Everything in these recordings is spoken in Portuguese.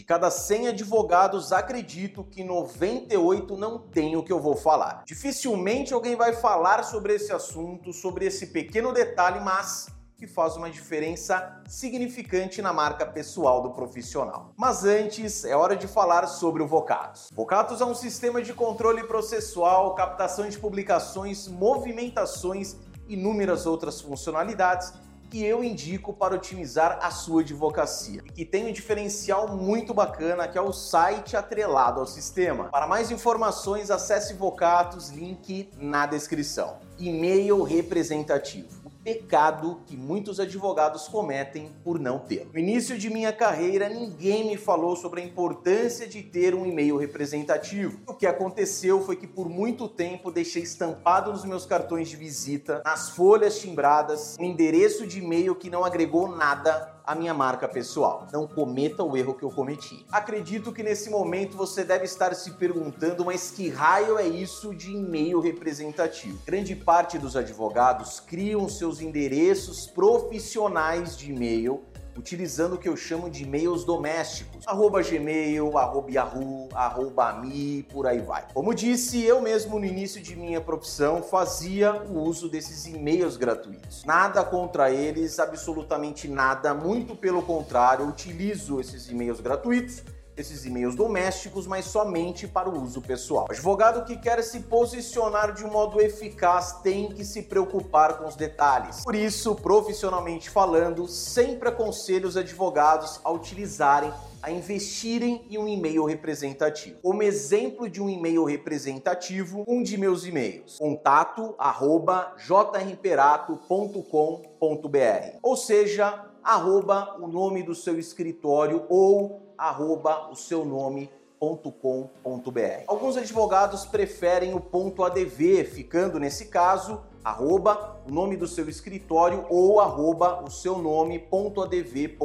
De cada 100 advogados, acredito que 98 não tem o que eu vou falar. Dificilmente alguém vai falar sobre esse assunto, sobre esse pequeno detalhe, mas que faz uma diferença significante na marca pessoal do profissional. Mas antes, é hora de falar sobre o Vocatus. Vocatus é um sistema de controle processual, captação de publicações, movimentações e inúmeras outras funcionalidades que eu indico para otimizar a sua advocacia e que tem um diferencial muito bacana que é o site atrelado ao sistema. Para mais informações, acesse Vocatus, link na descrição. E-mail representativo pecado que muitos advogados cometem por não ter. No início de minha carreira, ninguém me falou sobre a importância de ter um e-mail representativo. O que aconteceu foi que por muito tempo deixei estampado nos meus cartões de visita, nas folhas timbradas, um endereço de e-mail que não agregou nada a minha marca pessoal. Não cometa o erro que eu cometi. Acredito que nesse momento você deve estar se perguntando, mas que raio é isso de e-mail representativo? Grande parte dos advogados criam seus endereços profissionais de e-mail utilizando o que eu chamo de e-mails domésticos, arroba gmail, arroba yahoo, arroba mi, por aí vai. Como disse, eu mesmo no início de minha profissão fazia o uso desses e-mails gratuitos. Nada contra eles, absolutamente nada, muito pelo contrário, utilizo esses e-mails gratuitos esses e-mails domésticos, mas somente para o uso pessoal. O advogado que quer se posicionar de um modo eficaz tem que se preocupar com os detalhes. Por isso, profissionalmente falando, sempre aconselho os advogados a utilizarem a investirem em um e-mail representativo. Como exemplo de um e-mail representativo, um de meus e-mails: contato@jrperato.com.br. Ou seja, arroba o nome do seu escritório ou arroba o seu nome .com.br. Alguns advogados preferem o ponto .adv, ficando nesse caso arroba o nome do seu escritório ou arroba o seu nome.adv.br.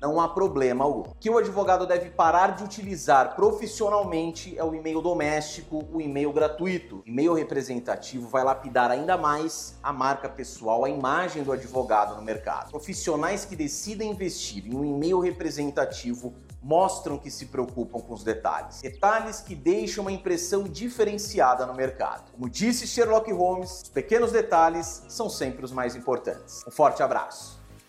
Não há problema algum. O que o advogado deve parar de utilizar profissionalmente é o e-mail doméstico, o e-mail gratuito. E-mail representativo vai lapidar ainda mais a marca pessoal, a imagem do advogado no mercado. Profissionais que decidem investir em um e-mail representativo mostram que se preocupam com os detalhes. Detalhes que deixam uma impressão diferenciada no mercado. Como disse Sherlock Holmes, os pequenos detalhes são sempre os mais importantes. Um forte abraço.